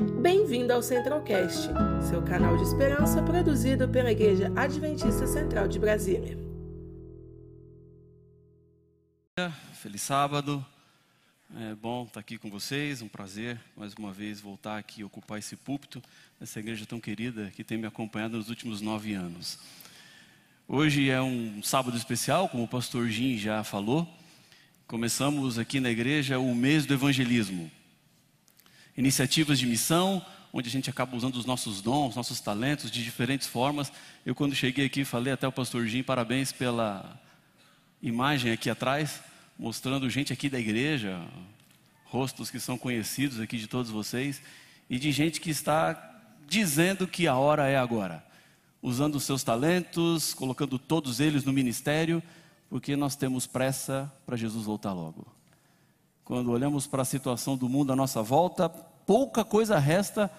Bem-vindo ao Centralcast, seu canal de esperança produzido pela Igreja Adventista Central de Brasília. Feliz sábado. É bom estar aqui com vocês, um prazer mais uma vez voltar aqui e ocupar esse púlpito nessa igreja tão querida que tem me acompanhado nos últimos nove anos. Hoje é um sábado especial, como o pastor Jim já falou. Começamos aqui na igreja o mês do evangelismo iniciativas de missão, onde a gente acaba usando os nossos dons, nossos talentos de diferentes formas. Eu, quando cheguei aqui, falei até o pastor Jim, parabéns pela imagem aqui atrás, mostrando gente aqui da igreja, rostos que são conhecidos aqui de todos vocês, e de gente que está dizendo que a hora é agora, usando os seus talentos, colocando todos eles no ministério, porque nós temos pressa para Jesus voltar logo. Quando olhamos para a situação do mundo à nossa volta, pouca coisa resta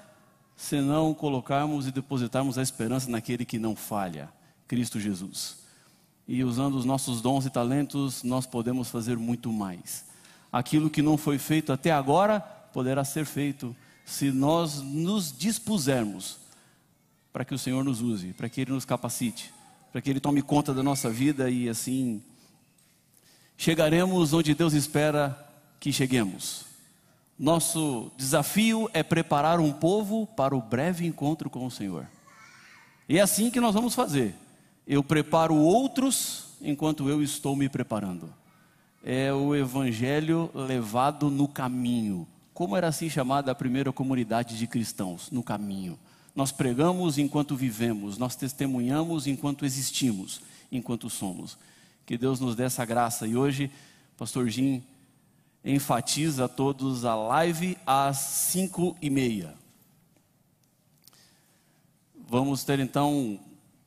senão colocarmos e depositarmos a esperança naquele que não falha, Cristo Jesus. E usando os nossos dons e talentos, nós podemos fazer muito mais. Aquilo que não foi feito até agora poderá ser feito se nós nos dispusermos para que o Senhor nos use, para que Ele nos capacite, para que Ele tome conta da nossa vida e assim chegaremos onde Deus espera que cheguemos. Nosso desafio é preparar um povo para o breve encontro com o Senhor. E é assim que nós vamos fazer. Eu preparo outros enquanto eu estou me preparando. É o evangelho levado no caminho. Como era assim chamada a primeira comunidade de cristãos? No caminho. Nós pregamos enquanto vivemos, nós testemunhamos enquanto existimos, enquanto somos. Que Deus nos dê essa graça. E hoje, Pastor Jim enfatiza a todos a live às cinco e meia. Vamos ter então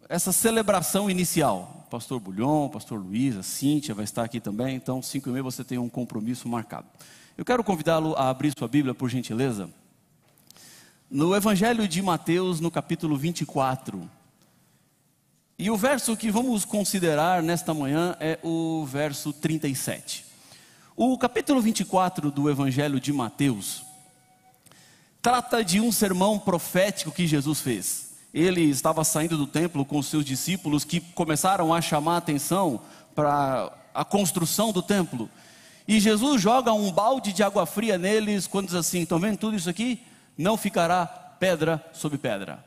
essa celebração inicial. Pastor Bulhon, Pastor Luiz, a Cíntia vai estar aqui também. Então, cinco e meia você tem um compromisso marcado. Eu quero convidá-lo a abrir sua Bíblia, por gentileza. No Evangelho de Mateus, no capítulo 24. E o verso que vamos considerar nesta manhã é o verso 37. O capítulo 24 do Evangelho de Mateus trata de um sermão profético que Jesus fez. Ele estava saindo do templo com os seus discípulos que começaram a chamar atenção para a construção do templo. E Jesus joga um balde de água fria neles quando diz assim: estão vendo tudo isso aqui? Não ficará pedra sobre pedra.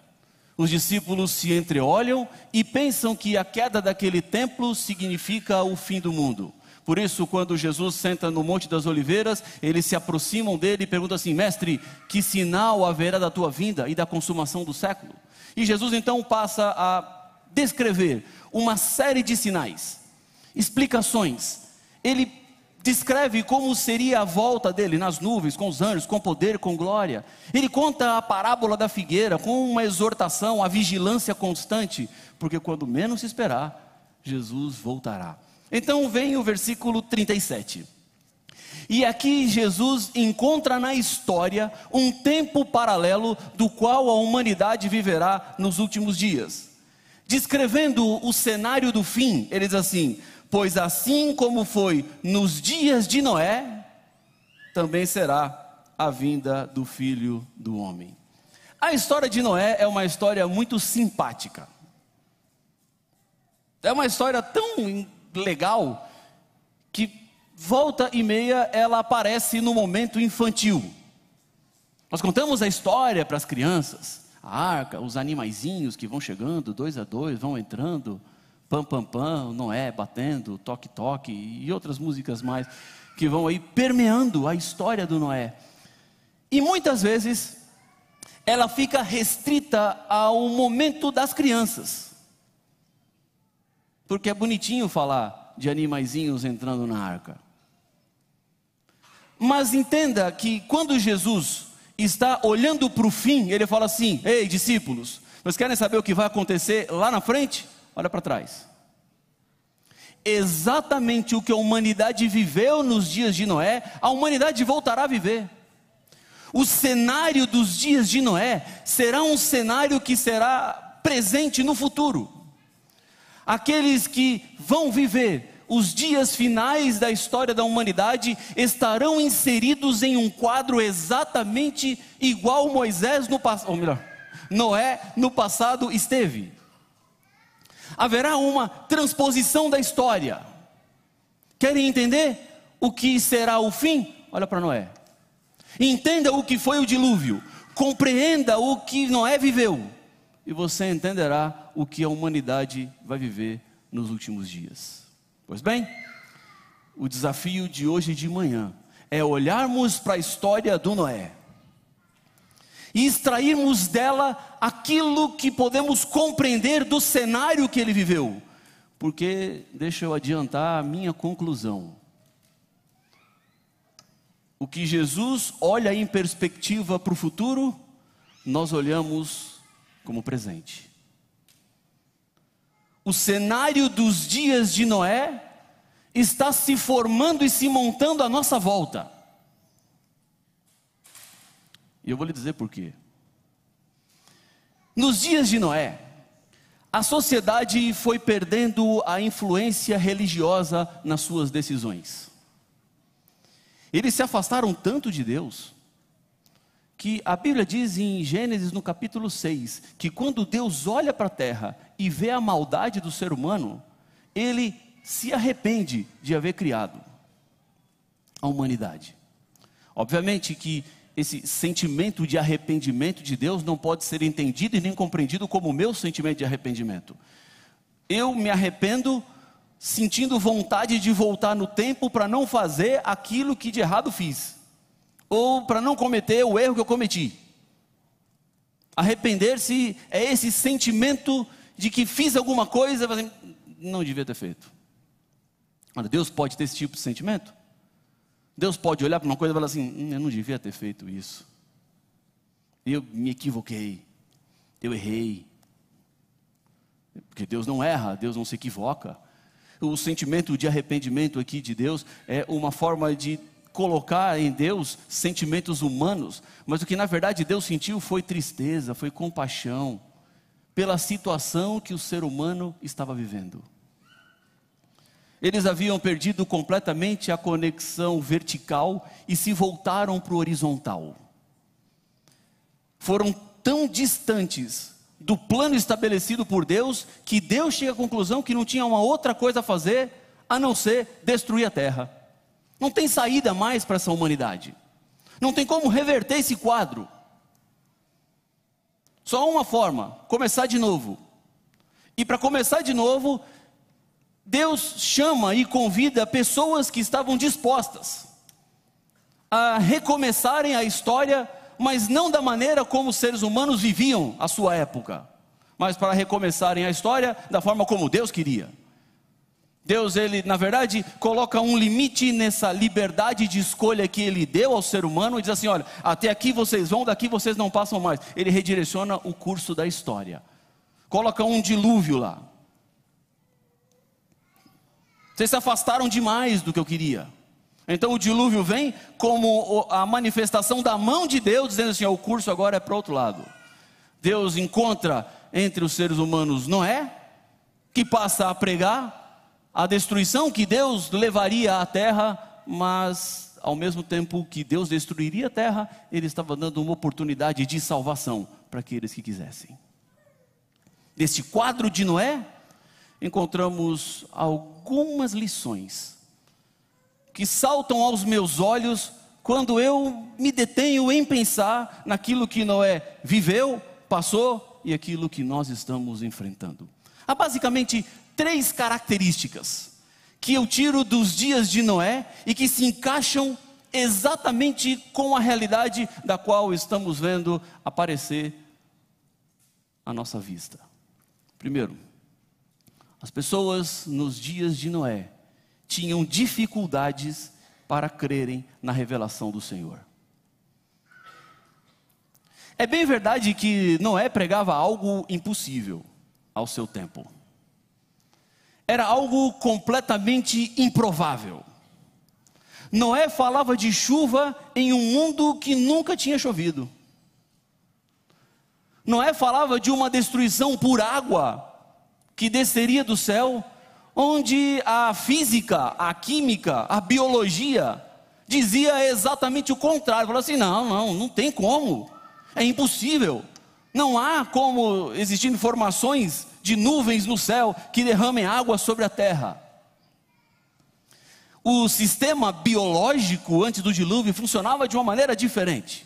Os discípulos se entreolham e pensam que a queda daquele templo significa o fim do mundo. Por isso, quando Jesus senta no Monte das Oliveiras, eles se aproximam dele e perguntam assim: Mestre, que sinal haverá da tua vinda e da consumação do século? E Jesus então passa a descrever uma série de sinais, explicações. Ele descreve como seria a volta dele nas nuvens, com os anjos, com poder, com glória. Ele conta a parábola da figueira com uma exortação à vigilância constante, porque quando menos se esperar, Jesus voltará. Então vem o versículo 37. E aqui Jesus encontra na história um tempo paralelo do qual a humanidade viverá nos últimos dias. Descrevendo o cenário do fim, ele diz assim: Pois assim como foi nos dias de Noé, também será a vinda do filho do homem. A história de Noé é uma história muito simpática. É uma história tão legal que volta e meia ela aparece no momento infantil. Nós contamos a história para as crianças, a arca, os animaizinhos que vão chegando, dois a dois, vão entrando, pam pam pam, Noé batendo, toque toque e outras músicas mais que vão aí permeando a história do Noé. E muitas vezes ela fica restrita ao momento das crianças. Porque é bonitinho falar de animaizinhos entrando na arca. Mas entenda que quando Jesus está olhando para o fim, ele fala assim: Ei, discípulos, vocês querem saber o que vai acontecer lá na frente? Olha para trás. Exatamente o que a humanidade viveu nos dias de Noé, a humanidade voltará a viver. O cenário dos dias de Noé será um cenário que será presente no futuro aqueles que vão viver os dias finais da história da humanidade estarão inseridos em um quadro exatamente igual Moisés no passado, ou melhor, Noé no passado esteve. Haverá uma transposição da história. Querem entender o que será o fim? Olha para Noé. Entenda o que foi o dilúvio. Compreenda o que Noé viveu. E você entenderá o que a humanidade vai viver nos últimos dias. Pois bem, o desafio de hoje de manhã é olharmos para a história do Noé e extrairmos dela aquilo que podemos compreender do cenário que ele viveu. Porque, deixa eu adiantar a minha conclusão. O que Jesus olha em perspectiva para o futuro, nós olhamos como presente. O cenário dos dias de Noé está se formando e se montando à nossa volta. E eu vou lhe dizer por quê. Nos dias de Noé, a sociedade foi perdendo a influência religiosa nas suas decisões. Eles se afastaram tanto de Deus, que a Bíblia diz em Gênesis no capítulo 6, que quando Deus olha para a terra e vê a maldade do ser humano, ele se arrepende de haver criado a humanidade. Obviamente que esse sentimento de arrependimento de Deus não pode ser entendido e nem compreendido como o meu sentimento de arrependimento. Eu me arrependo sentindo vontade de voltar no tempo para não fazer aquilo que de errado fiz, ou para não cometer o erro que eu cometi. Arrepender-se é esse sentimento de que fiz alguma coisa, mas não devia ter feito. Olha, Deus pode ter esse tipo de sentimento? Deus pode olhar para uma coisa e falar assim: hum, eu não devia ter feito isso. Eu me equivoquei. Eu errei. Porque Deus não erra, Deus não se equivoca. O sentimento de arrependimento aqui de Deus é uma forma de colocar em Deus sentimentos humanos, mas o que na verdade Deus sentiu foi tristeza, foi compaixão pela situação que o ser humano estava vivendo. Eles haviam perdido completamente a conexão vertical e se voltaram para o horizontal. Foram tão distantes do plano estabelecido por Deus que Deus chega à conclusão que não tinha uma outra coisa a fazer a não ser destruir a terra. Não tem saída mais para essa humanidade. Não tem como reverter esse quadro. Só uma forma: começar de novo. E para começar de novo, Deus chama e convida pessoas que estavam dispostas a recomeçarem a história mas não da maneira como os seres humanos viviam a sua época, mas para recomeçarem a história da forma como Deus queria. Deus, ele, na verdade, coloca um limite nessa liberdade de escolha que ele deu ao ser humano e diz assim: olha, até aqui vocês vão, daqui vocês não passam mais. Ele redireciona o curso da história, coloca um dilúvio lá. Vocês se afastaram demais do que eu queria. Então o dilúvio vem como a manifestação da mão de Deus, dizendo assim: o curso agora é para outro lado. Deus encontra entre os seres humanos Noé, que passa a pregar a destruição que Deus levaria à terra, mas ao mesmo tempo que Deus destruiria a terra, Ele estava dando uma oportunidade de salvação para aqueles que quisessem. Neste quadro de Noé, encontramos algumas lições que saltam aos meus olhos quando eu me detenho em pensar naquilo que Noé viveu, passou e aquilo que nós estamos enfrentando. Há basicamente três características que eu tiro dos dias de Noé e que se encaixam exatamente com a realidade da qual estamos vendo aparecer à nossa vista. Primeiro, as pessoas nos dias de Noé tinham dificuldades para crerem na revelação do Senhor. É bem verdade que Noé pregava algo impossível ao seu tempo. Era algo completamente improvável. Noé falava de chuva em um mundo que nunca tinha chovido. Noé falava de uma destruição por água que desceria do céu onde a física, a química, a biologia dizia exatamente o contrário. Falou assim: não, não, não tem como, é impossível. Não há como existir informações de nuvens no céu que derramem água sobre a terra. O sistema biológico antes do dilúvio funcionava de uma maneira diferente.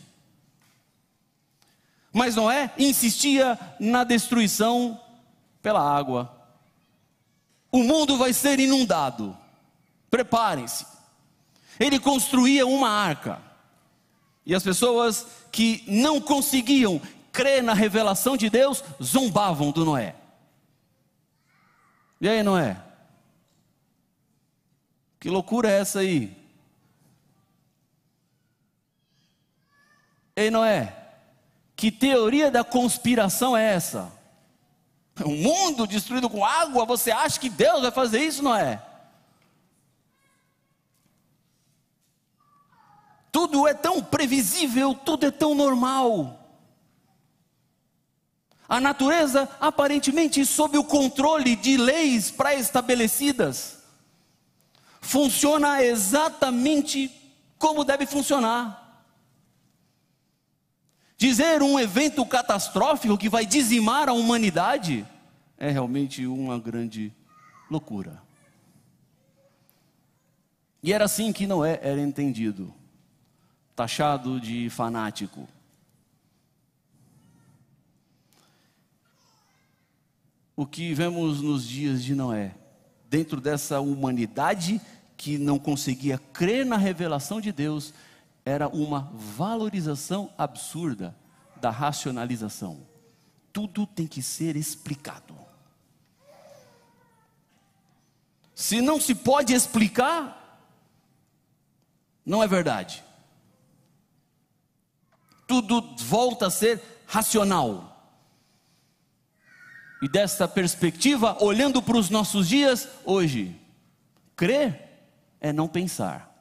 Mas Noé insistia na destruição pela água. O mundo vai ser inundado. Preparem-se. Ele construía uma arca. E as pessoas que não conseguiam crer na revelação de Deus zombavam do Noé. E aí, Noé? Que loucura é essa aí? Ei, Noé, que teoria da conspiração é essa? Um mundo destruído com água, você acha que Deus vai fazer isso, Noé? Tudo é tão previsível, tudo é tão normal. A natureza aparentemente sob o controle de leis pré-estabelecidas funciona exatamente como deve funcionar. Dizer um evento catastrófico que vai dizimar a humanidade é realmente uma grande loucura. E era assim que Noé era entendido taxado de fanático. O que vemos nos dias de Noé, dentro dessa humanidade que não conseguia crer na revelação de Deus, era uma valorização absurda da racionalização. Tudo tem que ser explicado. Se não se pode explicar, não é verdade tudo volta a ser racional. E desta perspectiva, olhando para os nossos dias, hoje, crer é não pensar.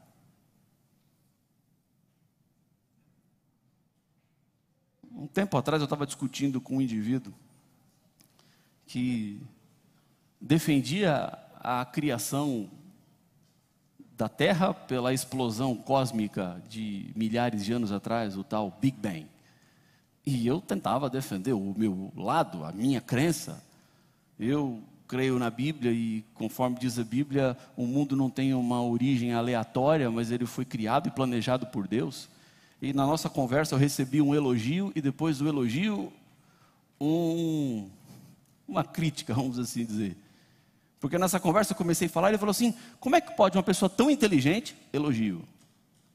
Um tempo atrás eu estava discutindo com um indivíduo que defendia a criação da Terra pela explosão cósmica de milhares de anos atrás, o tal Big Bang. E eu tentava defender o meu lado, a minha crença. Eu creio na Bíblia e, conforme diz a Bíblia, o mundo não tem uma origem aleatória, mas ele foi criado e planejado por Deus. E na nossa conversa eu recebi um elogio e depois do elogio, um, uma crítica, vamos assim dizer. Porque nessa conversa eu comecei a falar, ele falou assim: como é que pode uma pessoa tão inteligente, elogio,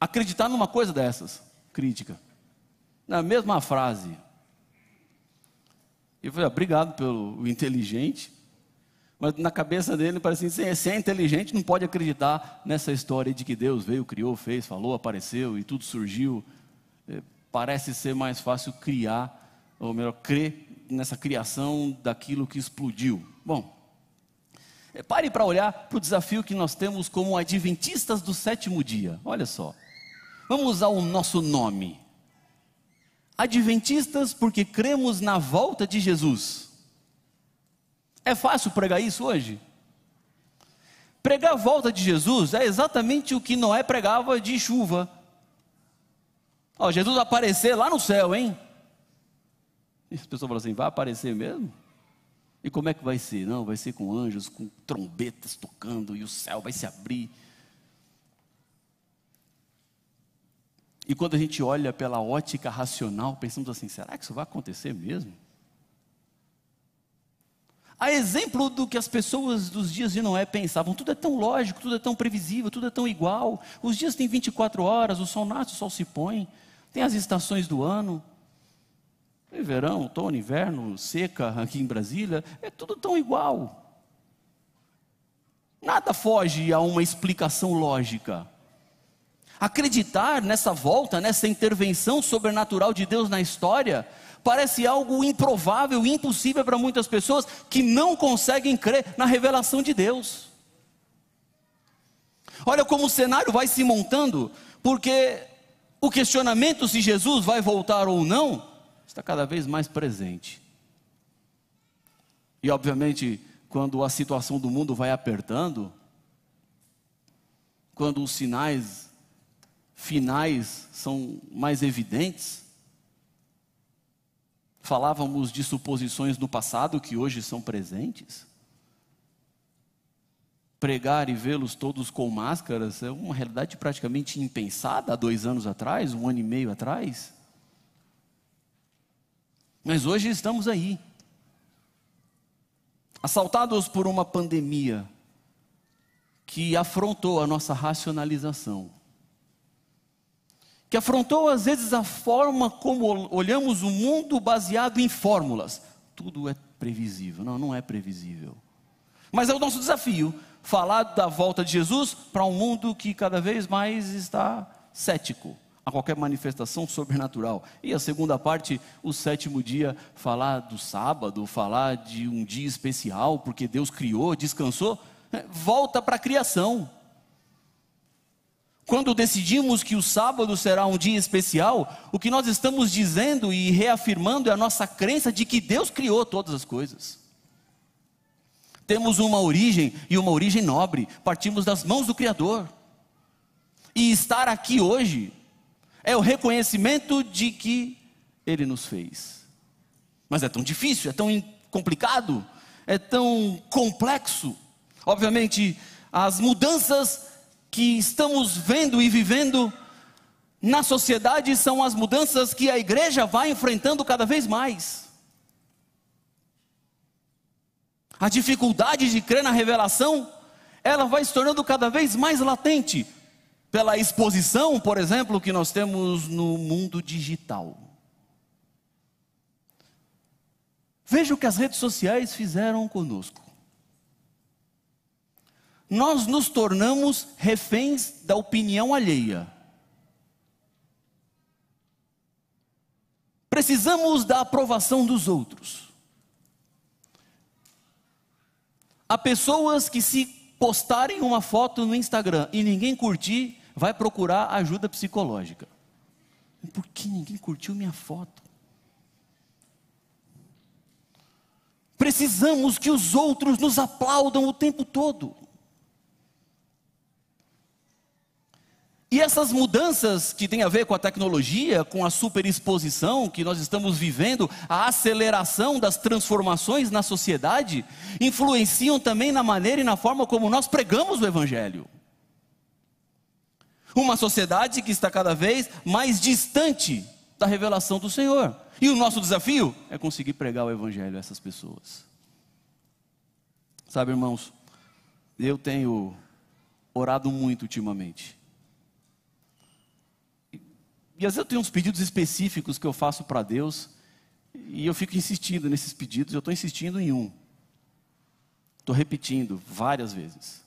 acreditar numa coisa dessas? Crítica. Na mesma frase. Eu falei, obrigado pelo inteligente. Mas na cabeça dele parece assim: se é inteligente, não pode acreditar nessa história de que Deus veio, criou, fez, falou, apareceu e tudo surgiu. É, parece ser mais fácil criar, ou melhor, crer nessa criação daquilo que explodiu. Bom, é, pare para olhar para o desafio que nós temos como adventistas do sétimo dia. Olha só. Vamos usar o nosso nome. Adventistas porque cremos na volta de Jesus. É fácil pregar isso hoje? Pregar a volta de Jesus é exatamente o que Noé pregava de chuva. Ó, Jesus aparecer lá no céu, hein? E as pessoas falam assim: vai aparecer mesmo? E como é que vai ser? Não, vai ser com anjos, com trombetas tocando e o céu vai se abrir. E quando a gente olha pela ótica racional, pensamos assim: será que isso vai acontecer mesmo? A exemplo do que as pessoas dos dias de Noé pensavam, tudo é tão lógico, tudo é tão previsível, tudo é tão igual. Os dias têm 24 horas, o sol nasce, o sol se põe, tem as estações do ano. Verão, outono, inverno, seca aqui em Brasília, é tudo tão igual. Nada foge a uma explicação lógica. Acreditar nessa volta, nessa intervenção sobrenatural de Deus na história, parece algo improvável, impossível para muitas pessoas que não conseguem crer na revelação de Deus. Olha como o cenário vai se montando, porque o questionamento se Jesus vai voltar ou não está cada vez mais presente. E obviamente, quando a situação do mundo vai apertando, quando os sinais finais são mais evidentes. Falávamos de suposições no passado que hoje são presentes. Pregar e vê-los todos com máscaras é uma realidade praticamente impensada há dois anos atrás, um ano e meio atrás. Mas hoje estamos aí, assaltados por uma pandemia que afrontou a nossa racionalização, que afrontou às vezes a forma como olhamos o mundo baseado em fórmulas. Tudo é previsível. Não, não é previsível. Mas é o nosso desafio falar da volta de Jesus para um mundo que cada vez mais está cético a qualquer manifestação sobrenatural. E a segunda parte, o sétimo dia, falar do sábado, falar de um dia especial, porque Deus criou, descansou, é, volta para a criação. Quando decidimos que o sábado será um dia especial, o que nós estamos dizendo e reafirmando é a nossa crença de que Deus criou todas as coisas. Temos uma origem e uma origem nobre, partimos das mãos do Criador. E estar aqui hoje é o reconhecimento de que Ele nos fez. Mas é tão difícil, é tão complicado, é tão complexo. Obviamente, as mudanças que estamos vendo e vivendo na sociedade são as mudanças que a igreja vai enfrentando cada vez mais. A dificuldade de crer na revelação, ela vai se tornando cada vez mais latente pela exposição, por exemplo, que nós temos no mundo digital. Veja o que as redes sociais fizeram conosco nós nos tornamos reféns da opinião alheia. Precisamos da aprovação dos outros. Há pessoas que, se postarem uma foto no Instagram e ninguém curtir, vai procurar ajuda psicológica. Por que ninguém curtiu minha foto? Precisamos que os outros nos aplaudam o tempo todo. E essas mudanças que têm a ver com a tecnologia, com a superexposição que nós estamos vivendo, a aceleração das transformações na sociedade, influenciam também na maneira e na forma como nós pregamos o Evangelho. Uma sociedade que está cada vez mais distante da revelação do Senhor. E o nosso desafio é conseguir pregar o Evangelho a essas pessoas. Sabe, irmãos, eu tenho orado muito ultimamente e às vezes eu tenho uns pedidos específicos que eu faço para Deus, e eu fico insistindo nesses pedidos, eu estou insistindo em um. Estou repetindo várias vezes.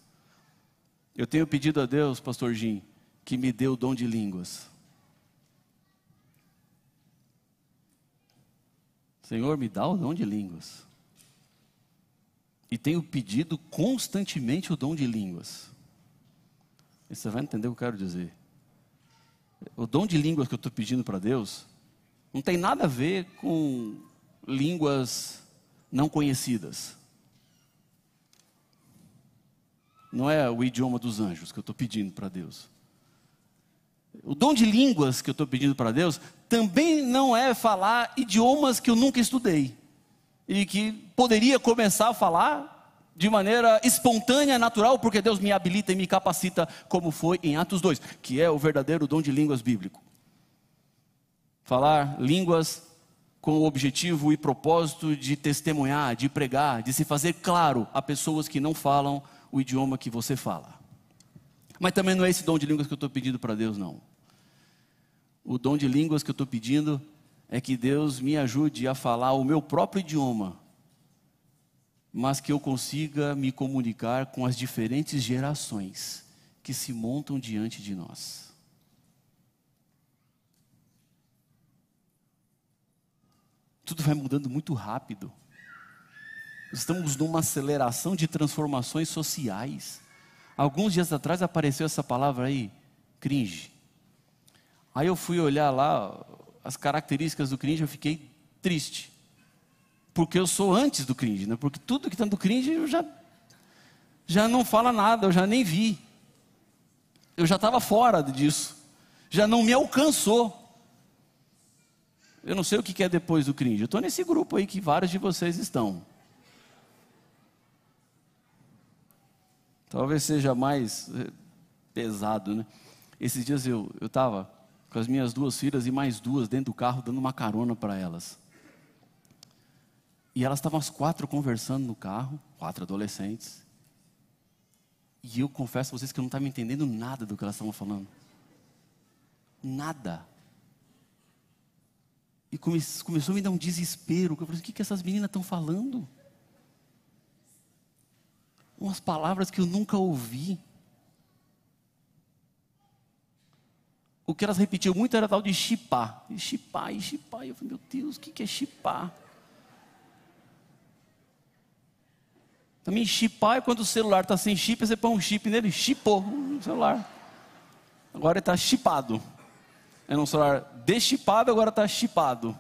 Eu tenho pedido a Deus, pastor Jim, que me dê o dom de línguas. Senhor, me dá o dom de línguas. E tenho pedido constantemente o dom de línguas. E você vai entender o que eu quero dizer o dom de línguas que eu estou pedindo para Deus não tem nada a ver com línguas não conhecidas. Não é o idioma dos anjos que eu estou pedindo para Deus. O dom de línguas que eu estou pedindo para Deus também não é falar idiomas que eu nunca estudei e que poderia começar a falar de maneira espontânea, natural, porque Deus me habilita e me capacita, como foi em Atos 2, que é o verdadeiro dom de línguas bíblico. Falar línguas com o objetivo e propósito de testemunhar, de pregar, de se fazer claro a pessoas que não falam o idioma que você fala. Mas também não é esse dom de línguas que eu estou pedindo para Deus, não. O dom de línguas que eu estou pedindo é que Deus me ajude a falar o meu próprio idioma mas que eu consiga me comunicar com as diferentes gerações que se montam diante de nós. Tudo vai mudando muito rápido. Estamos numa aceleração de transformações sociais. Alguns dias atrás apareceu essa palavra aí, cringe. Aí eu fui olhar lá as características do cringe, eu fiquei triste. Porque eu sou antes do cringe, né? Porque tudo que está no cringe eu já, já não fala nada, eu já nem vi. Eu já estava fora disso. Já não me alcançou. Eu não sei o que é depois do cringe. Eu estou nesse grupo aí que vários de vocês estão. Talvez seja mais eh, pesado, né? Esses dias eu estava com as minhas duas filhas e mais duas dentro do carro dando uma carona para elas. E elas estavam as quatro conversando no carro, quatro adolescentes. E eu confesso a vocês que eu não estava entendendo nada do que elas estavam falando. Nada. E come, começou a me dar um desespero. Eu falei, o que, que essas meninas estão falando? Umas palavras que eu nunca ouvi. O que elas repetiam muito era tal de chipar. E chipar, e chipar. E eu falei, meu Deus, o que, que é chipar? Também chipar é quando o celular está sem chip, você põe um chip nele, chipou o celular. Agora está chipado. É um celular deschipado, agora está chipado.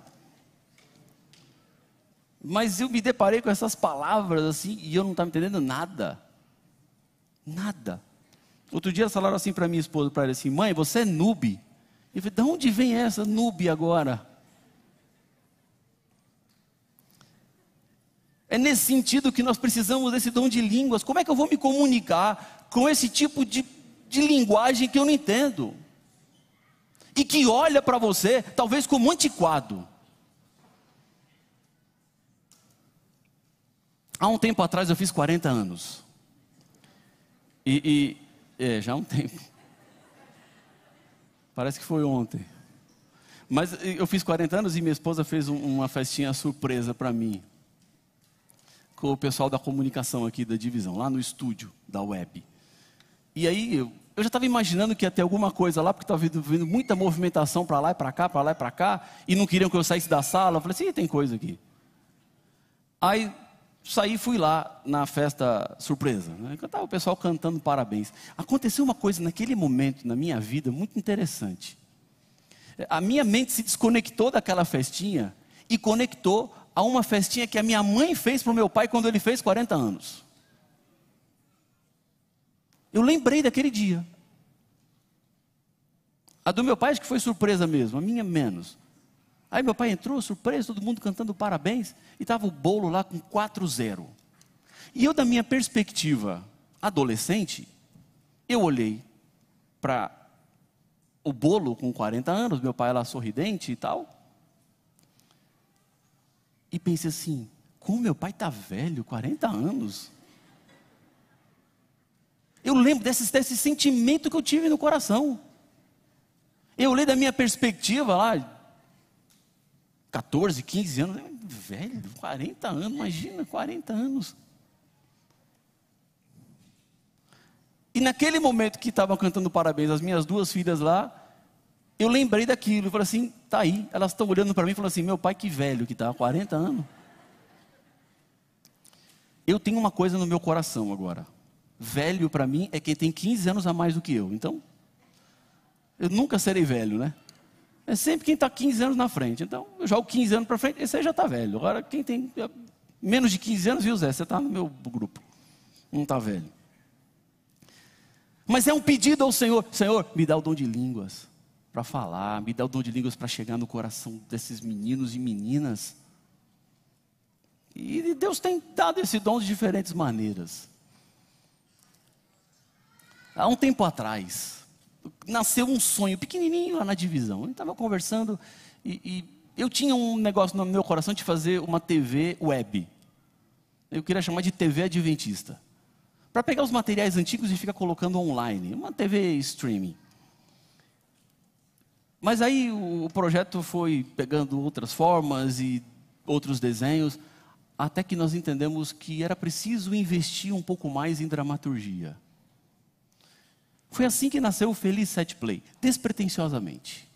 Mas eu me deparei com essas palavras assim e eu não estava entendendo nada. Nada. Outro dia falaram assim para minha esposa, para ela assim, mãe, você é noob. Eu falei, de onde vem essa noob agora? É nesse sentido que nós precisamos desse dom de línguas. Como é que eu vou me comunicar com esse tipo de, de linguagem que eu não entendo? E que olha para você, talvez como antiquado. Há um tempo atrás eu fiz 40 anos. E, e é, já há um tempo. Parece que foi ontem. Mas eu fiz 40 anos e minha esposa fez uma festinha surpresa para mim com o pessoal da comunicação aqui da divisão, lá no estúdio da web. E aí eu, já estava imaginando que ia ter alguma coisa lá, porque estava vindo, vindo, muita movimentação para lá e para cá, para lá e para cá, e não queriam que eu saísse da sala. Eu falei assim, tem coisa aqui. Aí saí fui lá na festa surpresa. Né? Estava o pessoal cantando parabéns. Aconteceu uma coisa naquele momento na minha vida muito interessante. A minha mente se desconectou daquela festinha e conectou a uma festinha que a minha mãe fez para o meu pai quando ele fez 40 anos. Eu lembrei daquele dia. A do meu pai acho que foi surpresa mesmo, a minha menos. Aí meu pai entrou, surpresa, todo mundo cantando parabéns, e estava o bolo lá com 4-0. E eu, da minha perspectiva adolescente, eu olhei para o bolo com 40 anos, meu pai lá sorridente e tal, e pensei assim: como meu pai está velho, 40 anos. Eu lembro desse, desse sentimento que eu tive no coração. Eu olhei da minha perspectiva lá, 14, 15 anos, velho, 40 anos, imagina, 40 anos. E naquele momento que estavam cantando parabéns, as minhas duas filhas lá, eu lembrei daquilo, eu falei assim, tá aí, elas estão olhando para mim e falando assim, meu pai que velho que está, 40 anos. Eu tenho uma coisa no meu coração agora. Velho para mim é quem tem 15 anos a mais do que eu. Então, eu nunca serei velho, né? É sempre quem está 15 anos na frente. Então, eu jogo 15 anos para frente, esse aí já está velho. Agora, quem tem menos de 15 anos, viu, Zé? Você está no meu grupo. Não está velho. Mas é um pedido ao Senhor: Senhor, me dá o dom de línguas para falar, me dá o dom de línguas para chegar no coração desses meninos e meninas. E Deus tem dado esse dom de diferentes maneiras. Há um tempo atrás, nasceu um sonho pequenininho lá na divisão. Eu estava conversando e, e, eu tinha um negócio no meu coração de fazer uma TV web. Eu queria chamar de TV Adventista. Para pegar os materiais antigos e ficar colocando online. Uma TV streaming. Mas aí o projeto foi pegando outras formas e outros desenhos, até que nós entendemos que era preciso investir um pouco mais em dramaturgia. Foi assim que nasceu o Feliz Set Play, despretensiosamente.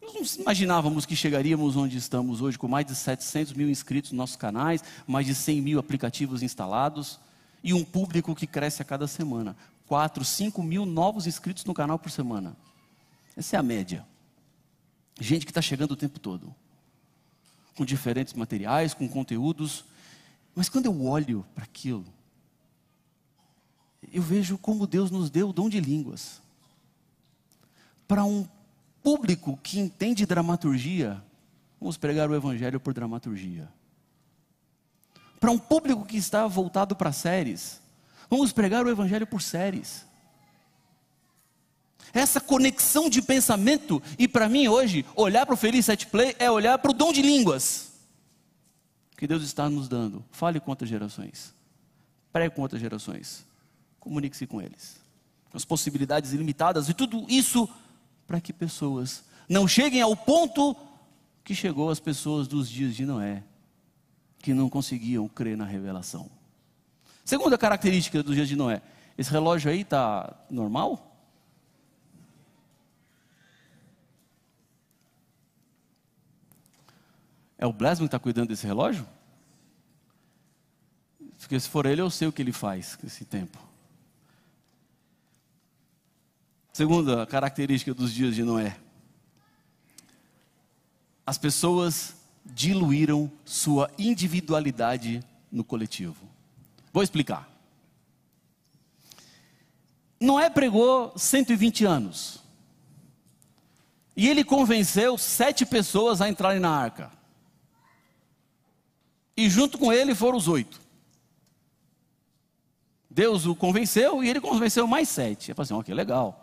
Nós não imaginávamos que chegaríamos onde estamos hoje, com mais de 700 mil inscritos nos nossos canais, mais de 100 mil aplicativos instalados e um público que cresce a cada semana. 4, 5 mil novos inscritos no canal por semana. Essa é a média. Gente que está chegando o tempo todo. com diferentes materiais, com conteúdos, mas quando eu olho para aquilo, eu vejo como Deus nos deu o dom de línguas. Para um público que entende dramaturgia, vamos pregar o Evangelho por dramaturgia. Para um público que está voltado para séries, vamos pregar o Evangelho por séries. Essa conexão de pensamento, e para mim hoje, olhar para o Feliz Set Play é olhar para o dom de línguas que Deus está nos dando. Fale com outras gerações, pregue com outras gerações, comunique-se com eles. As possibilidades ilimitadas e tudo isso para que pessoas não cheguem ao ponto que chegou as pessoas dos dias de Noé, que não conseguiam crer na revelação. Segunda característica dos dias de Noé: esse relógio aí está normal? É o Blasman que está cuidando desse relógio? Porque se for ele, eu sei o que ele faz com esse tempo. Segunda característica dos dias de Noé. As pessoas diluíram sua individualidade no coletivo. Vou explicar. Noé pregou 120 anos. E ele convenceu sete pessoas a entrarem na arca. E junto com ele foram os oito. Deus o convenceu e ele convenceu mais sete. Eu falei assim, ok, legal.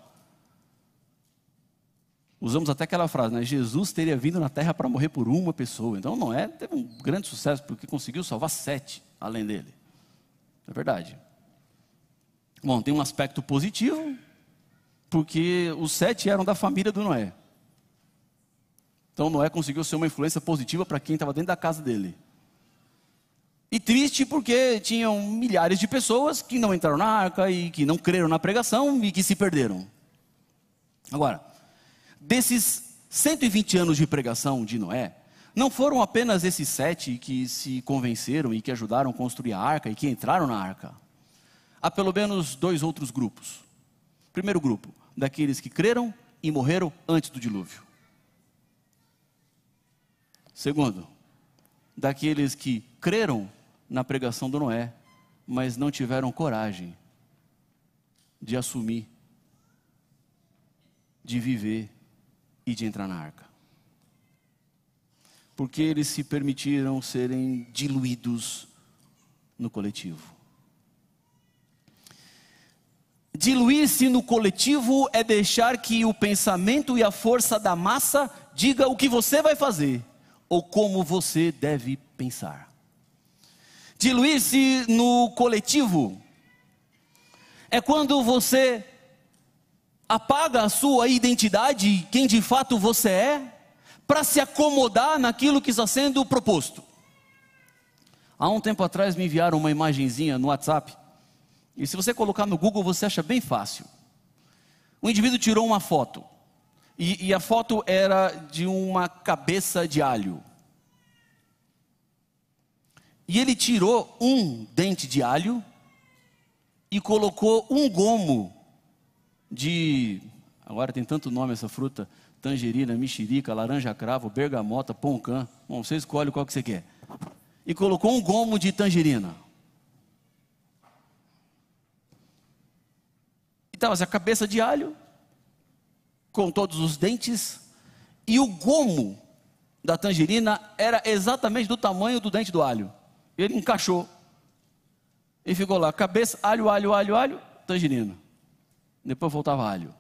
Usamos até aquela frase, né? Jesus teria vindo na terra para morrer por uma pessoa. Então não é, teve um grande sucesso porque conseguiu salvar sete além dele. É verdade. Bom, tem um aspecto positivo, porque os sete eram da família do Noé. Então Noé conseguiu ser uma influência positiva para quem estava dentro da casa dele. E triste porque tinham milhares de pessoas que não entraram na arca e que não creram na pregação e que se perderam. Agora, Desses 120 anos de pregação de Noé, não foram apenas esses sete que se convenceram e que ajudaram a construir a arca e que entraram na arca. Há pelo menos dois outros grupos. Primeiro grupo, daqueles que creram e morreram antes do dilúvio. Segundo, daqueles que creram na pregação do Noé, mas não tiveram coragem de assumir, de viver e de entrar na arca. Porque eles se permitiram serem diluídos no coletivo. Diluir-se no coletivo é deixar que o pensamento e a força da massa diga o que você vai fazer ou como você deve pensar. Diluir-se no coletivo é quando você apaga a sua identidade, quem de fato você é, para se acomodar naquilo que está sendo proposto. Há um tempo atrás me enviaram uma imagenzinha no WhatsApp, e se você colocar no Google você acha bem fácil. O indivíduo tirou uma foto, e, e a foto era de uma cabeça de alho. E ele tirou um dente de alho e colocou um gomo de. Agora tem tanto nome essa fruta: tangerina, mexerica, laranja cravo, bergamota, poncã. Bom, você escolhe qual que você quer. E colocou um gomo de tangerina. E estava a cabeça de alho, com todos os dentes, e o gomo da tangerina era exatamente do tamanho do dente do alho. Ele encaixou. E ficou lá, cabeça, alho, alho, alho, alho, tangerina depois voltava alho.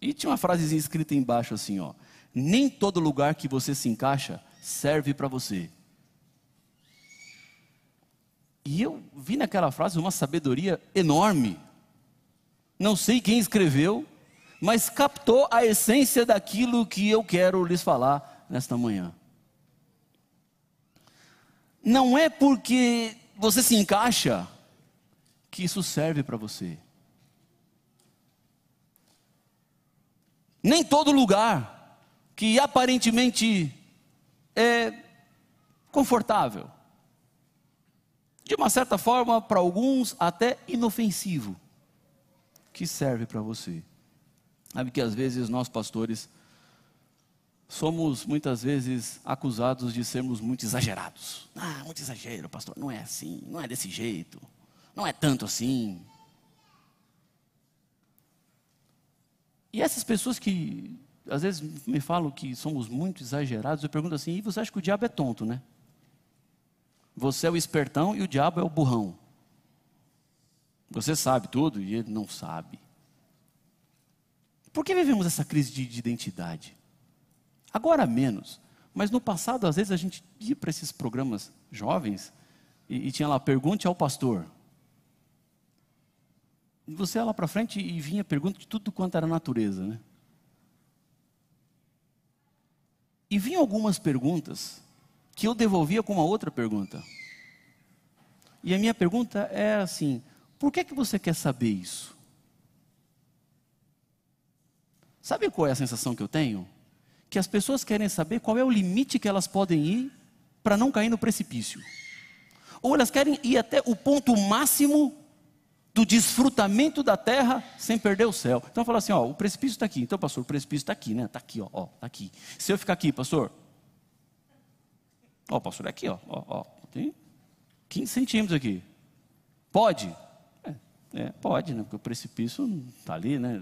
E tinha uma frasezinha escrita embaixo assim, ó: Nem todo lugar que você se encaixa serve para você. E eu vi naquela frase uma sabedoria enorme. Não sei quem escreveu, mas captou a essência daquilo que eu quero lhes falar nesta manhã. Não é porque você se encaixa que isso serve para você. Nem todo lugar que aparentemente é confortável, de uma certa forma, para alguns, até inofensivo, que serve para você. Sabe que às vezes nós pastores somos muitas vezes acusados de sermos muito exagerados. Ah, muito exagero, pastor, não é assim, não é desse jeito, não é tanto assim. E essas pessoas que às vezes me falam que somos muito exagerados, eu pergunto assim: e você acha que o diabo é tonto, né? Você é o espertão e o diabo é o burrão. Você sabe tudo e ele não sabe. Por que vivemos essa crise de, de identidade? Agora menos, mas no passado, às vezes, a gente ia para esses programas jovens e, e tinha lá, pergunte ao pastor. E você ia lá para frente e vinha pergunta de tudo quanto era natureza, né? E vinham algumas perguntas que eu devolvia com uma outra pergunta. E a minha pergunta é assim: por que, que você quer saber isso? Sabe qual é a sensação que eu tenho? Que as pessoas querem saber qual é o limite que elas podem ir para não cair no precipício. Ou elas querem ir até o ponto máximo do desfrutamento da terra sem perder o céu. Então fala assim, ó, o precipício está aqui. Então, pastor, o precipício está aqui, né? Está aqui, ó, ó, tá aqui. Se eu ficar aqui, pastor, ó, pastor, é aqui, ó, ó, ó, tem 15 centímetros aqui. Pode? É, é, pode, né? Porque o precipício está ali, né?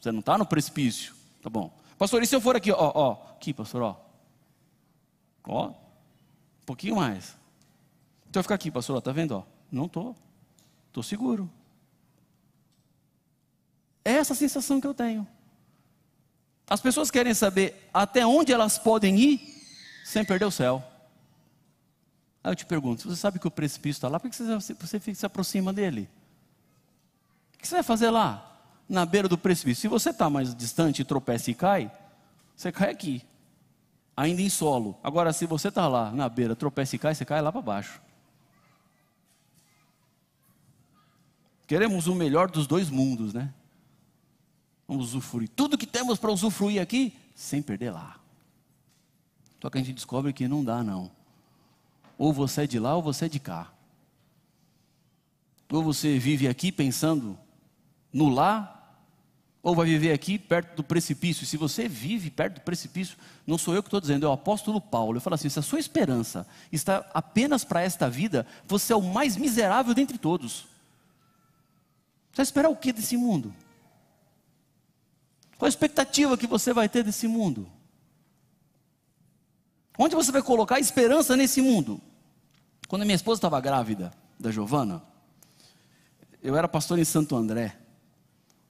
Você não está no precipício, tá bom? Pastor, e se eu for aqui, ó, ó, aqui, pastor, ó, ó, um pouquinho mais. Então eu ficar aqui, pastor, ó, tá vendo, ó? Não tô, tô seguro. É essa sensação que eu tenho. As pessoas querem saber até onde elas podem ir sem perder o céu. Aí eu te pergunto: você sabe que o precipício está lá, por que você, você se aproxima dele? O que você vai fazer lá, na beira do precipício? Se você está mais distante tropeça e cai, você cai aqui, ainda em solo. Agora, se você está lá na beira, tropeça e cai, você cai lá para baixo. Queremos o melhor dos dois mundos, né? Vamos usufruir tudo que temos para usufruir aqui, sem perder lá. Só que a gente descobre que não dá, não. Ou você é de lá ou você é de cá. Ou você vive aqui pensando no lá, ou vai viver aqui perto do precipício. Se você vive perto do precipício, não sou eu que estou dizendo, é o apóstolo Paulo. Eu falo assim: se a sua esperança está apenas para esta vida, você é o mais miserável dentre todos. Você vai esperar o que desse mundo? Qual a expectativa que você vai ter desse mundo? Onde você vai colocar a esperança nesse mundo? Quando a minha esposa estava grávida da Giovana, eu era pastor em Santo André,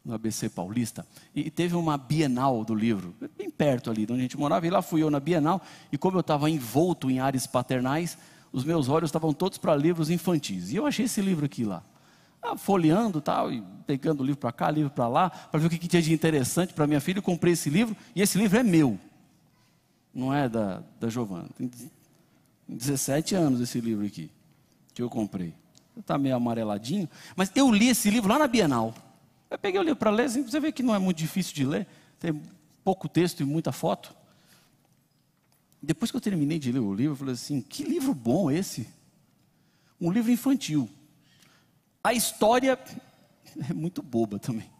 no ABC Paulista, e teve uma Bienal do livro, bem perto ali de onde a gente morava, e lá fui eu na Bienal, e como eu estava envolto em áreas paternais, os meus olhos estavam todos para livros infantis. E eu achei esse livro aqui lá. Ah, folheando tal, e pegando livro para cá, livro para lá, para ver o que, que tinha de interessante para minha filha. Eu comprei esse livro, e esse livro é meu, não é da, da Giovana. Tem 17 anos esse livro aqui, que eu comprei. Está meio amareladinho, mas eu li esse livro lá na Bienal. Eu peguei o livro para ler, assim, você vê que não é muito difícil de ler, tem pouco texto e muita foto. Depois que eu terminei de ler o livro, eu falei assim: que livro bom esse! Um livro infantil. A história é muito boba também.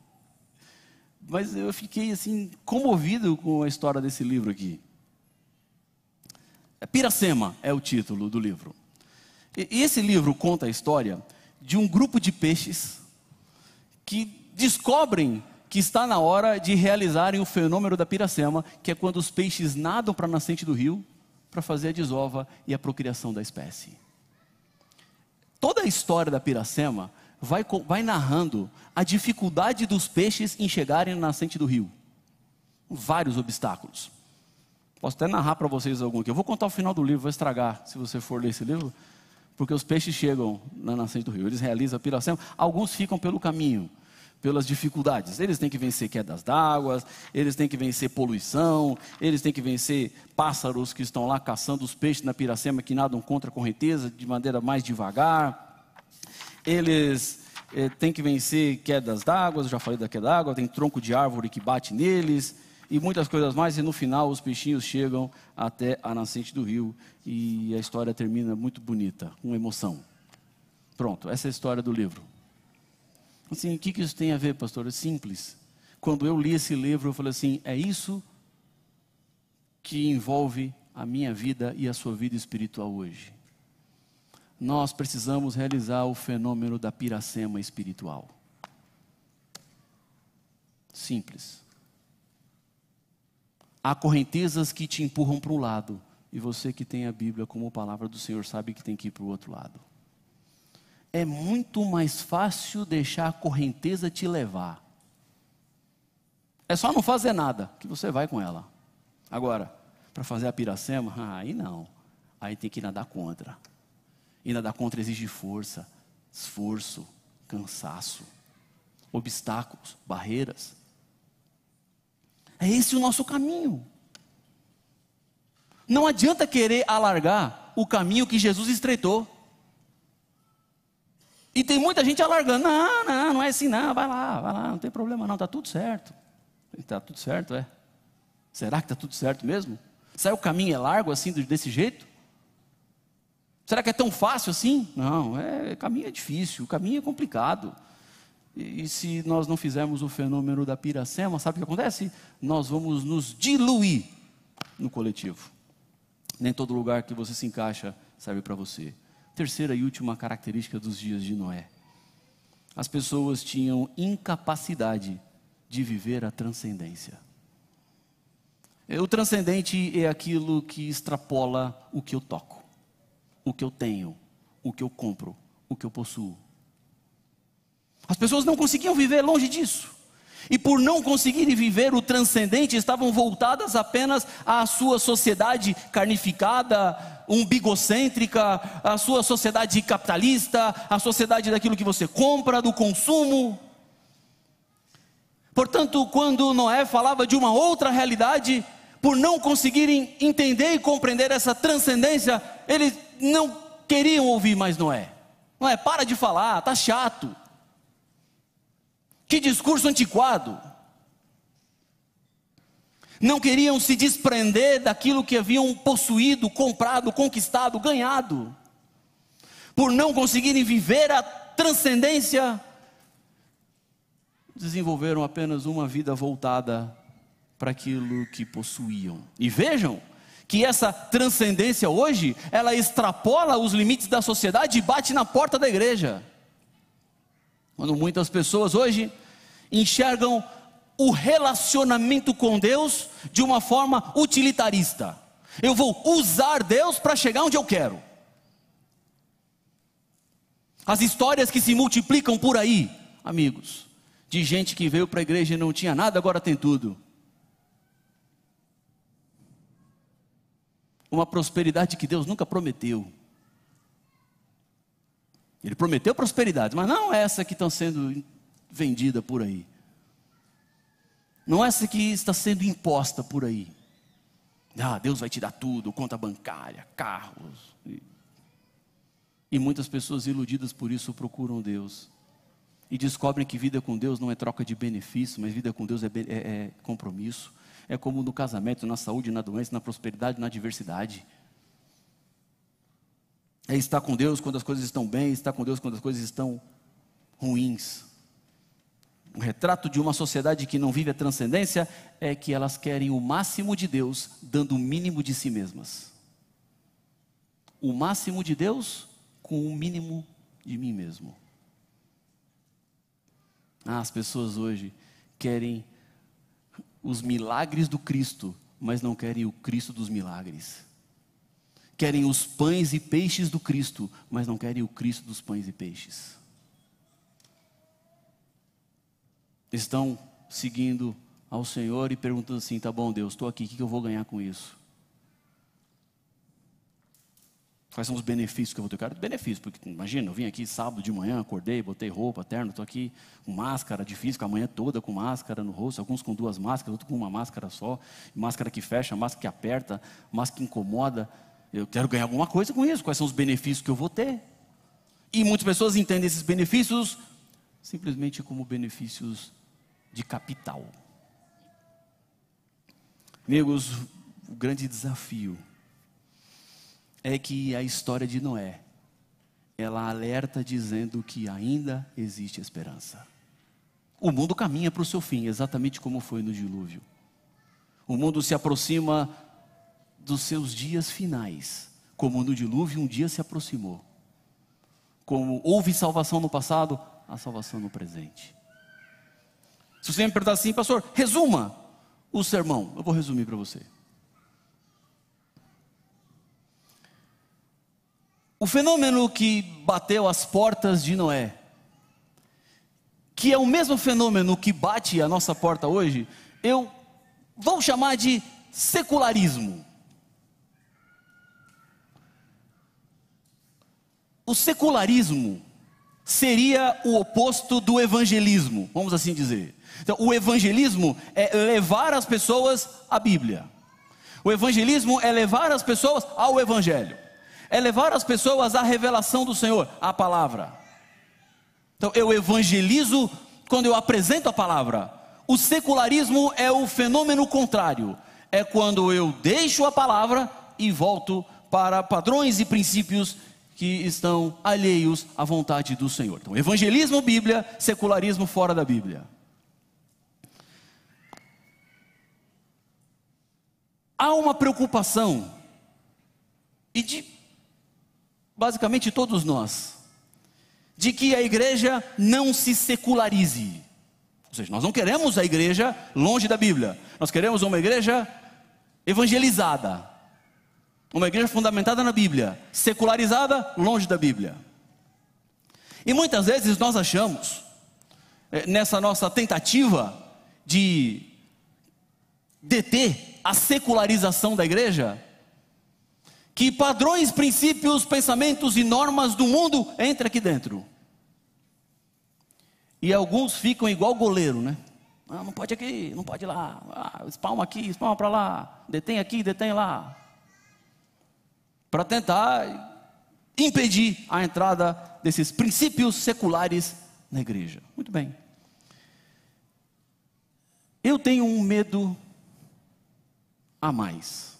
Mas eu fiquei assim comovido com a história desse livro aqui. Piracema é o título do livro. E esse livro conta a história de um grupo de peixes que descobrem que está na hora de realizarem o fenômeno da piracema, que é quando os peixes nadam para a nascente do rio para fazer a desova e a procriação da espécie. Toda a história da Piracema vai, vai narrando a dificuldade dos peixes em chegarem na nascente do rio. Vários obstáculos. Posso até narrar para vocês algum aqui. Eu vou contar o final do livro, vou estragar se você for ler esse livro, porque os peixes chegam na nascente do rio. Eles realizam a Piracema. Alguns ficam pelo caminho pelas dificuldades. Eles têm que vencer quedas d'água, eles têm que vencer poluição, eles têm que vencer pássaros que estão lá caçando os peixes na piracema que nadam contra a correnteza de maneira mais devagar. Eles eh, têm que vencer quedas d'água, já falei da queda d'água, tem tronco de árvore que bate neles e muitas coisas mais, e no final os peixinhos chegam até a nascente do rio e a história termina muito bonita, com emoção. Pronto, essa é a história do livro. Assim, o que isso tem a ver, pastor? É simples. Quando eu li esse livro, eu falei assim: é isso que envolve a minha vida e a sua vida espiritual hoje. Nós precisamos realizar o fenômeno da piracema espiritual. Simples. Há correntezas que te empurram para um lado, e você que tem a Bíblia como palavra do Senhor sabe que tem que ir para o outro lado. É muito mais fácil deixar a correnteza te levar. É só não fazer nada, que você vai com ela. Agora, para fazer a piracema, aí não. Aí tem que nadar contra. E nadar contra exige força, esforço, cansaço, obstáculos, barreiras. É esse o nosso caminho. Não adianta querer alargar o caminho que Jesus estreitou. E tem muita gente alargando. Não, não, não é assim, não. Vai lá, vai lá, não tem problema, não. Está tudo certo. Está tudo certo, é? Será que está tudo certo mesmo? Será que o caminho é largo assim, desse jeito? Será que é tão fácil assim? Não, é, o caminho é difícil, o caminho é complicado. E, e se nós não fizermos o fenômeno da piracema, sabe o que acontece? Nós vamos nos diluir no coletivo. Nem todo lugar que você se encaixa serve para você. Terceira e última característica dos dias de Noé. As pessoas tinham incapacidade de viver a transcendência. O transcendente é aquilo que extrapola o que eu toco, o que eu tenho, o que eu compro, o que eu possuo. As pessoas não conseguiam viver longe disso. E por não conseguirem viver o transcendente, estavam voltadas apenas à sua sociedade carnificada, umbigocêntrica, à sua sociedade capitalista, à sociedade daquilo que você compra, do consumo. Portanto, quando Noé falava de uma outra realidade, por não conseguirem entender e compreender essa transcendência, eles não queriam ouvir mais Noé. Noé, para de falar, tá chato. Que discurso antiquado. Não queriam se desprender daquilo que haviam possuído, comprado, conquistado, ganhado. Por não conseguirem viver a transcendência, desenvolveram apenas uma vida voltada para aquilo que possuíam. E vejam que essa transcendência hoje, ela extrapola os limites da sociedade e bate na porta da igreja. Quando muitas pessoas hoje enxergam o relacionamento com Deus de uma forma utilitarista. Eu vou usar Deus para chegar onde eu quero. As histórias que se multiplicam por aí, amigos, de gente que veio para a igreja e não tinha nada, agora tem tudo. uma prosperidade que Deus nunca prometeu. Ele prometeu prosperidade, mas não essa que está sendo vendida por aí. Não essa que está sendo imposta por aí. Ah, Deus vai te dar tudo, conta bancária, carros. E, muitas pessoas iludidas por isso procuram Deus. E descobrem que vida com Deus não é troca de benefício, mas vida com Deus é, é, é compromisso é como no casamento, na saúde, na doença, na prosperidade, na adversidade. É estar com Deus quando as coisas estão bem, estar com Deus quando as coisas estão ruins. Um retrato de uma sociedade que não vive a transcendência é que elas querem o máximo de Deus, dando o mínimo de si mesmas. O máximo de Deus com o mínimo de mim mesmo. Ah, as pessoas hoje querem os milagres do Cristo, mas não querem o Cristo dos milagres. Querem os pães e peixes do Cristo, mas não querem o Cristo dos pães e peixes. Estão seguindo ao Senhor e perguntando assim: tá bom, Deus, estou aqui, o que eu vou ganhar com isso? Quais são os benefícios que eu vou ter? Cara, benefícios, porque imagina, eu vim aqui sábado de manhã, acordei, botei roupa, terno, estou aqui com máscara, difícil, com a manhã toda com máscara no rosto, alguns com duas máscaras, outros com uma máscara só, máscara que fecha, máscara que aperta, máscara que incomoda. Eu quero ganhar alguma coisa com isso, quais são os benefícios que eu vou ter? E muitas pessoas entendem esses benefícios simplesmente como benefícios de capital. Amigos, o grande desafio é que a história de Noé, ela alerta dizendo que ainda existe esperança. O mundo caminha para o seu fim, exatamente como foi no dilúvio. O mundo se aproxima dos seus dias finais, como no dilúvio um dia se aproximou. Como houve salvação no passado, a salvação no presente. Se você me perguntar assim, pastor, resuma o sermão, eu vou resumir para você. O fenômeno que bateu as portas de Noé, que é o mesmo fenômeno que bate a nossa porta hoje, eu vou chamar de secularismo. O secularismo seria o oposto do evangelismo, vamos assim dizer. Então, o evangelismo é levar as pessoas à Bíblia. O evangelismo é levar as pessoas ao Evangelho. É levar as pessoas à revelação do Senhor, à palavra. Então, eu evangelizo quando eu apresento a palavra. O secularismo é o fenômeno contrário. É quando eu deixo a palavra e volto para padrões e princípios que estão alheios à vontade do Senhor. Então, evangelismo, Bíblia, secularismo fora da Bíblia. Há uma preocupação, e de basicamente todos nós, de que a igreja não se secularize. Ou seja, nós não queremos a igreja longe da Bíblia, nós queremos uma igreja evangelizada, uma igreja fundamentada na Bíblia, secularizada, longe da Bíblia. E muitas vezes nós achamos, eh, nessa nossa tentativa de deter a secularização da igreja, que padrões, princípios, pensamentos e normas do mundo entram aqui dentro. E alguns ficam igual goleiro, né? Ah, não pode aqui, não pode lá. Ah, espalma aqui, espalma para lá. Detém aqui, detém lá para tentar impedir a entrada desses princípios seculares na igreja. Muito bem. Eu tenho um medo a mais.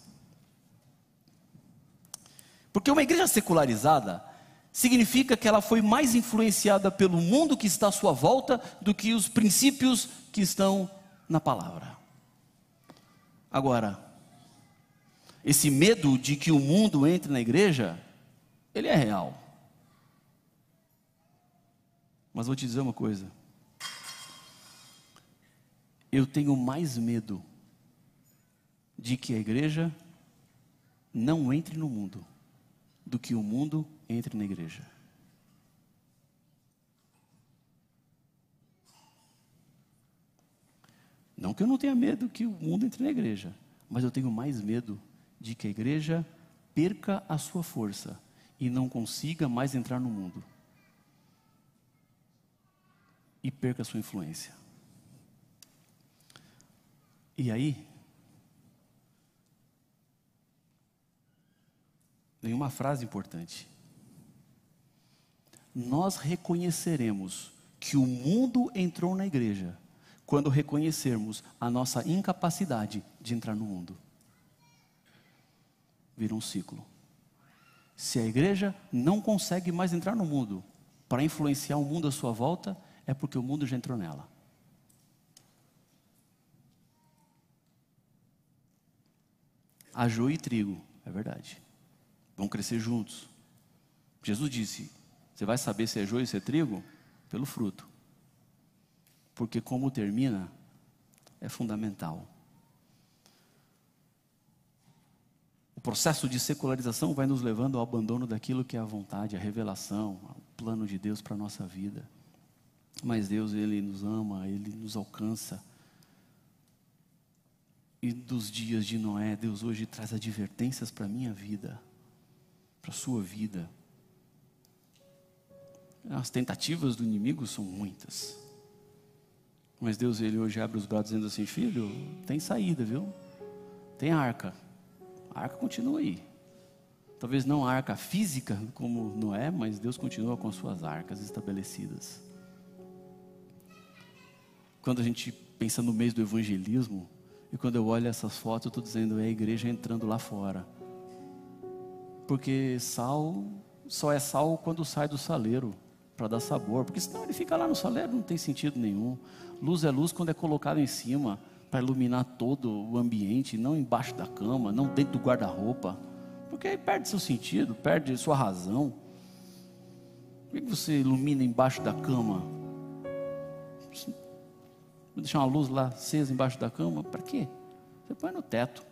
Porque uma igreja secularizada significa que ela foi mais influenciada pelo mundo que está à sua volta do que os princípios que estão na palavra. Agora, esse medo de que o mundo entre na igreja, ele é real. Mas vou te dizer uma coisa. Eu tenho mais medo de que a igreja não entre no mundo do que o mundo entre na igreja. Não que eu não tenha medo que o mundo entre na igreja, mas eu tenho mais medo de que a igreja perca a sua força e não consiga mais entrar no mundo. E perca a sua influência. E aí, vem uma frase importante. Nós reconheceremos que o mundo entrou na igreja quando reconhecermos a nossa incapacidade de entrar no mundo vira um ciclo. Se a igreja não consegue mais entrar no mundo para influenciar o mundo à sua volta, é porque o mundo já entrou nela. Há joio e trigo, é verdade. Vão crescer juntos. Jesus disse: Você vai saber se é joio ou se é trigo? Pelo fruto. Porque como termina é fundamental. Processo de secularização vai nos levando ao abandono daquilo que é a vontade, a revelação, o plano de Deus para a nossa vida. Mas Deus, Ele nos ama, Ele nos alcança. E dos dias de Noé, Deus hoje traz advertências para a minha vida, para a sua vida. As tentativas do inimigo são muitas. Mas Deus, Ele hoje abre os braços dizendo assim: Filho, tem saída, viu? Tem arca. A arca continua aí. Talvez não a arca física como Noé, mas Deus continua com as suas arcas estabelecidas. Quando a gente pensa no mês do evangelismo, e quando eu olho essas fotos, eu estou dizendo, é a igreja entrando lá fora. Porque sal só é sal quando sai do saleiro, para dar sabor. Porque senão ele fica lá no saleiro, não tem sentido nenhum. Luz é luz quando é colocado em cima. Para iluminar todo o ambiente, não embaixo da cama, não dentro do guarda-roupa, porque aí perde seu sentido, perde sua razão. Por que você ilumina embaixo da cama? Vou deixar uma luz lá acesa embaixo da cama, para quê? Você põe no teto,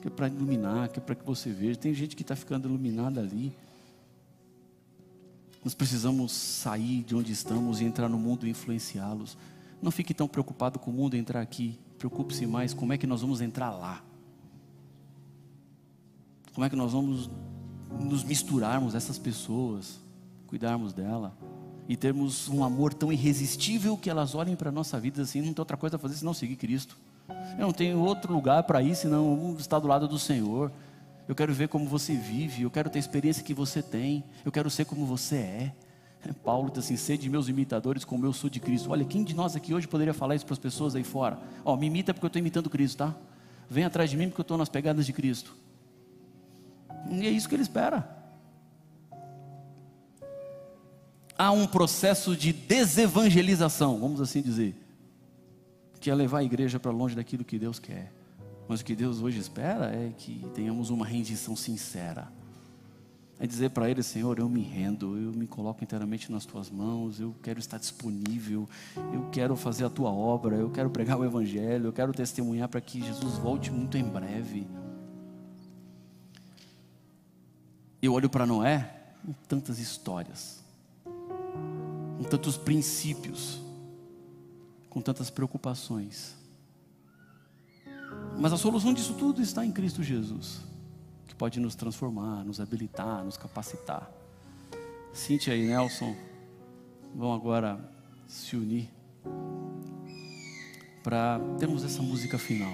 que é para iluminar, que é para que você veja. Tem gente que está ficando iluminada ali. Nós precisamos sair de onde estamos e entrar no mundo e influenciá-los. Não fique tão preocupado com o mundo entrar aqui. Preocupe-se mais como é que nós vamos entrar lá. Como é que nós vamos nos misturarmos essas pessoas, cuidarmos dela e termos um amor tão irresistível que elas olhem para a nossa vida assim, não tem outra coisa a fazer senão seguir Cristo. Eu não tenho outro lugar para ir senão estar do lado do Senhor. Eu quero ver como você vive, eu quero ter a experiência que você tem, eu quero ser como você é. Paulo diz assim: sede meus imitadores como eu sou de Cristo. Olha, quem de nós aqui hoje poderia falar isso para as pessoas aí fora? Ó, oh, me imita porque eu estou imitando Cristo, tá? Vem atrás de mim porque eu estou nas pegadas de Cristo. E é isso que ele espera. Há um processo de desevangelização, vamos assim dizer, que é levar a igreja para longe daquilo que Deus quer. Mas o que Deus hoje espera é que tenhamos uma rendição sincera. É dizer para Ele, Senhor, eu me rendo, eu me coloco inteiramente nas Tuas mãos, eu quero estar disponível, eu quero fazer a Tua obra, eu quero pregar o Evangelho, eu quero testemunhar para que Jesus volte muito em breve. Eu olho para Noé com tantas histórias, com tantos princípios, com tantas preocupações. Mas a solução disso tudo está em Cristo Jesus, que pode nos transformar, nos habilitar, nos capacitar. Cíntia e Nelson vão agora se unir para termos essa música final.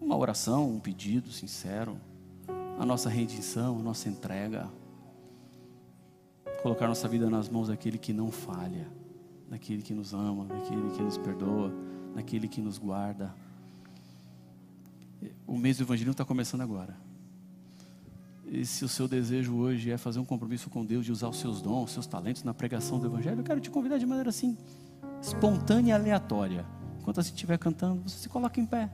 Uma oração, um pedido sincero, a nossa rendição, a nossa entrega. Colocar nossa vida nas mãos daquele que não falha, daquele que nos ama, daquele que nos perdoa, daquele que nos guarda. O mês do Evangelho está começando agora. E se o seu desejo hoje é fazer um compromisso com Deus, de usar os seus dons, os seus talentos na pregação do Evangelho, eu quero te convidar de maneira assim, espontânea e aleatória. Enquanto você estiver cantando, você se coloca em pé.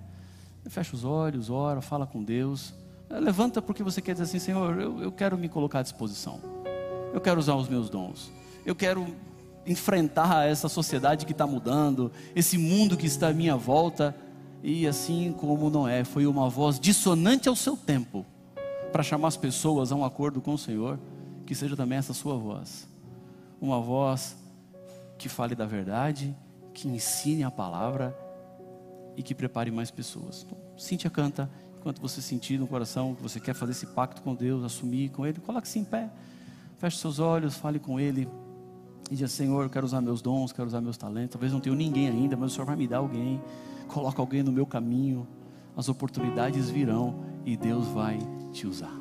Fecha os olhos, ora, fala com Deus. Levanta porque você quer dizer assim, Senhor, eu, eu quero me colocar à disposição. Eu quero usar os meus dons. Eu quero enfrentar essa sociedade que está mudando, esse mundo que está à minha volta e assim como Noé foi uma voz dissonante ao seu tempo, para chamar as pessoas a um acordo com o Senhor, que seja também essa sua voz. Uma voz que fale da verdade, que ensine a palavra e que prepare mais pessoas. Então, Cíntia canta, enquanto você sentir no coração que você quer fazer esse pacto com Deus, assumir com Ele, coloque-se em pé, feche seus olhos, fale com Ele e diga: Senhor, eu quero usar meus dons, quero usar meus talentos. Talvez não tenha ninguém ainda, mas o Senhor vai me dar alguém coloca alguém no meu caminho, as oportunidades virão e Deus vai te usar.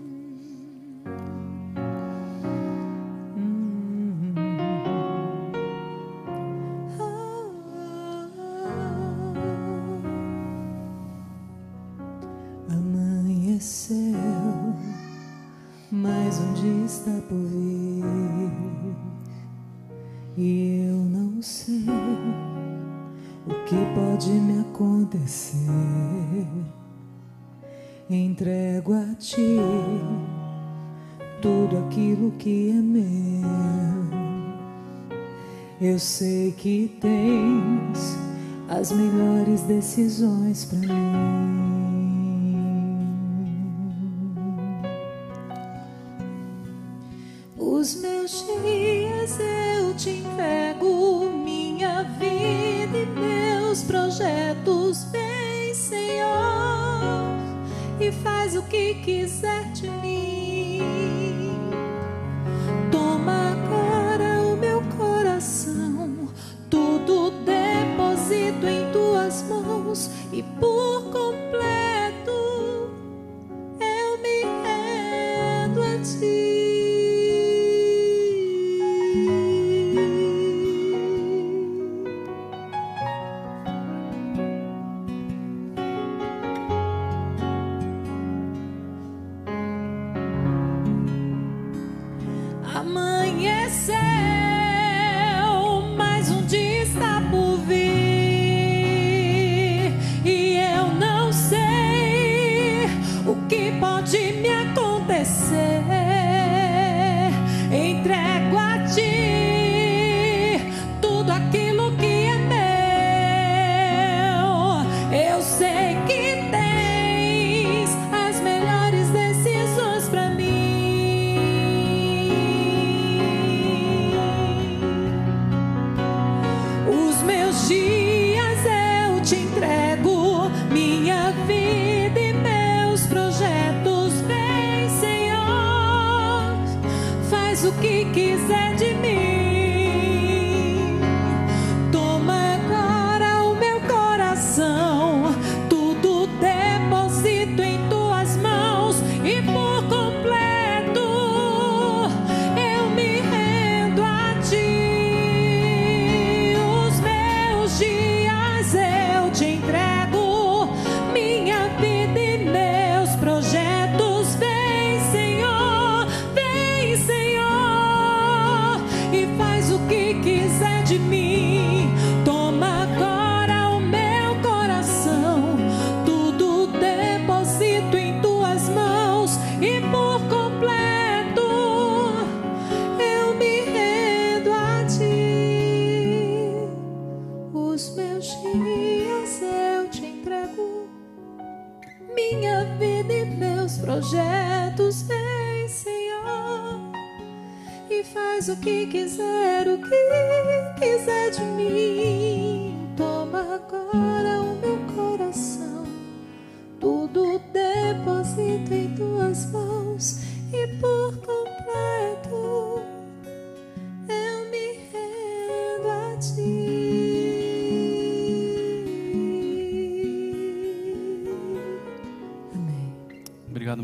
Está por vir, e eu não sei que pode me acontecer. Entrego a ti tudo aquilo que é meu. Eu sei que tens as melhores decisões para mim.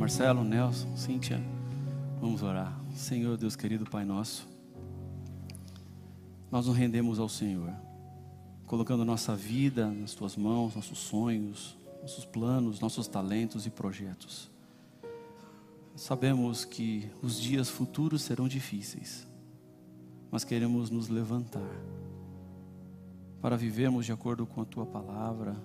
Marcelo, Nelson, Cíntia. Vamos orar. Senhor, Deus querido, Pai nosso, nós nos rendemos ao Senhor, colocando nossa vida nas tuas mãos, nossos sonhos, nossos planos, nossos talentos e projetos. Sabemos que os dias futuros serão difíceis, mas queremos nos levantar para vivermos de acordo com a tua palavra,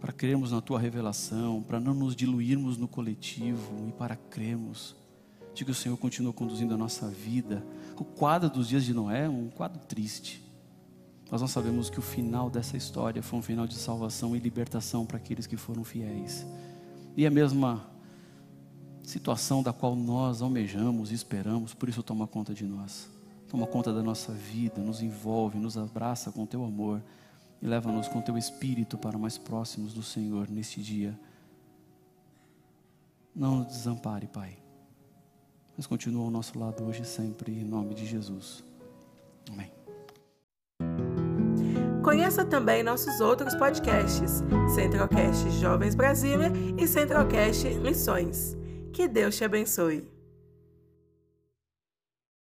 para crermos na tua revelação, para não nos diluirmos no coletivo e para crermos de que o Senhor continua conduzindo a nossa vida. O quadro dos dias de Noé é um quadro triste. Mas nós sabemos que o final dessa história foi um final de salvação e libertação para aqueles que foram fiéis. E a mesma situação da qual nós almejamos e esperamos, por isso toma conta de nós. Toma conta da nossa vida, nos envolve, nos abraça com teu amor e leva-nos com teu espírito para mais próximos do Senhor neste dia. Não nos desampare, Pai. Mas continua ao nosso lado hoje e sempre, em nome de Jesus. Amém. Conheça também nossos outros podcasts, Centralcast Jovens Brasília e Centralcast Missões. Que Deus te abençoe.